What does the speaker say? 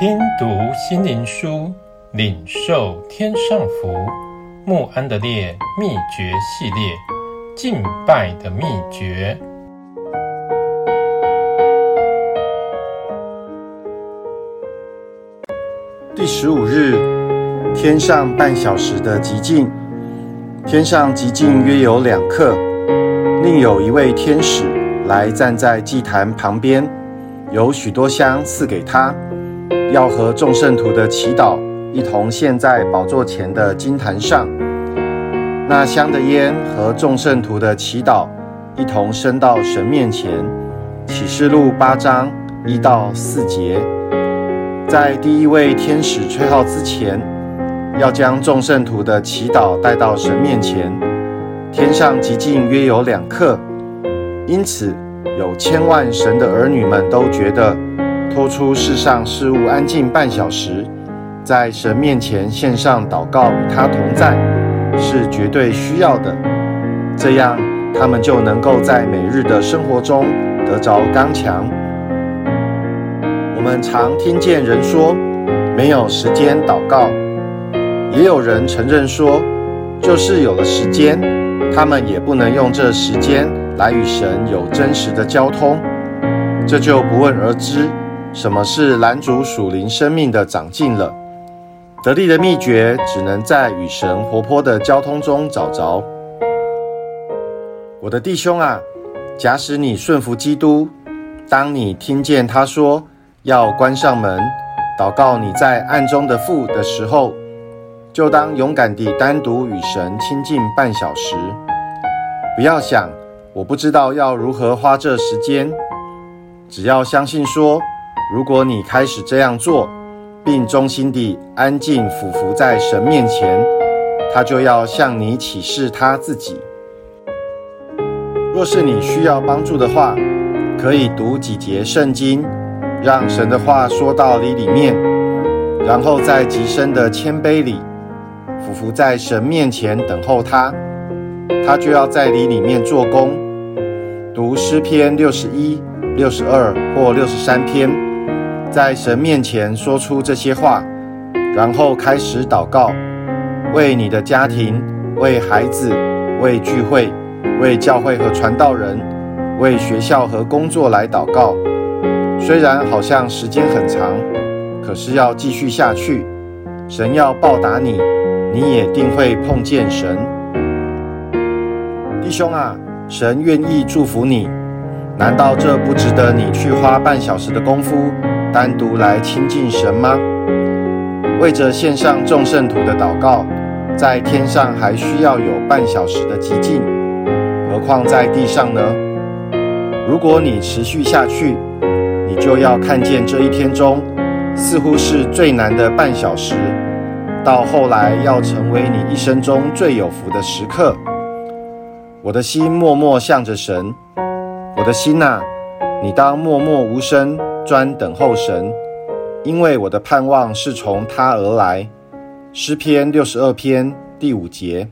听读心灵书，领受天上福。穆安德烈秘诀系列，敬拜的秘诀。第十五日，天上半小时的寂静。天上寂静约有两刻，另有一位天使来站在祭坛旁边，有许多香赐给他，要和众圣徒的祈祷一同献在宝座前的金坛上。那香的烟和众圣徒的祈祷一同升到神面前。启示录八章一到四节，在第一位天使吹号之前，要将众圣徒的祈祷带到神面前。天上极近约有两刻，因此有千万神的儿女们都觉得，拖出世上事物，安静半小时，在神面前献上祷告，与他同在，是绝对需要的。这样，他们就能够在每日的生活中得着刚强。我们常听见人说，没有时间祷告。也有人承认说，就是有了时间，他们也不能用这时间来与神有真实的交通。这就不问而知，什么是拦阻属灵生命的长进了。得力的秘诀，只能在与神活泼的交通中找着。我的弟兄啊，假使你顺服基督，当你听见他说要关上门，祷告你在暗中的父的时候，就当勇敢地单独与神亲近半小时，不要想我不知道要如何花这时间，只要相信说，如果你开始这样做，并忠心地安静俯伏在神面前，他就要向你启示他自己。若是你需要帮助的话，可以读几节圣经，让神的话说到你里面，然后在极深的谦卑里。俯伏在神面前等候他，他就要在你里面做工。读诗篇六十一、六十二或六十三篇，在神面前说出这些话，然后开始祷告，为你的家庭、为孩子、为聚会、为教会和传道人、为学校和工作来祷告。虽然好像时间很长，可是要继续下去。神要报答你。你也定会碰见神，弟兄啊，神愿意祝福你。难道这不值得你去花半小时的功夫，单独来亲近神吗？为着献上众圣徒的祷告，在天上还需要有半小时的寂静，何况在地上呢？如果你持续下去，你就要看见这一天中，似乎是最难的半小时。到后来要成为你一生中最有福的时刻。我的心默默向着神，我的心呐，你当默默无声，专等候神，因为我的盼望是从他而来。诗篇六十二篇第五节。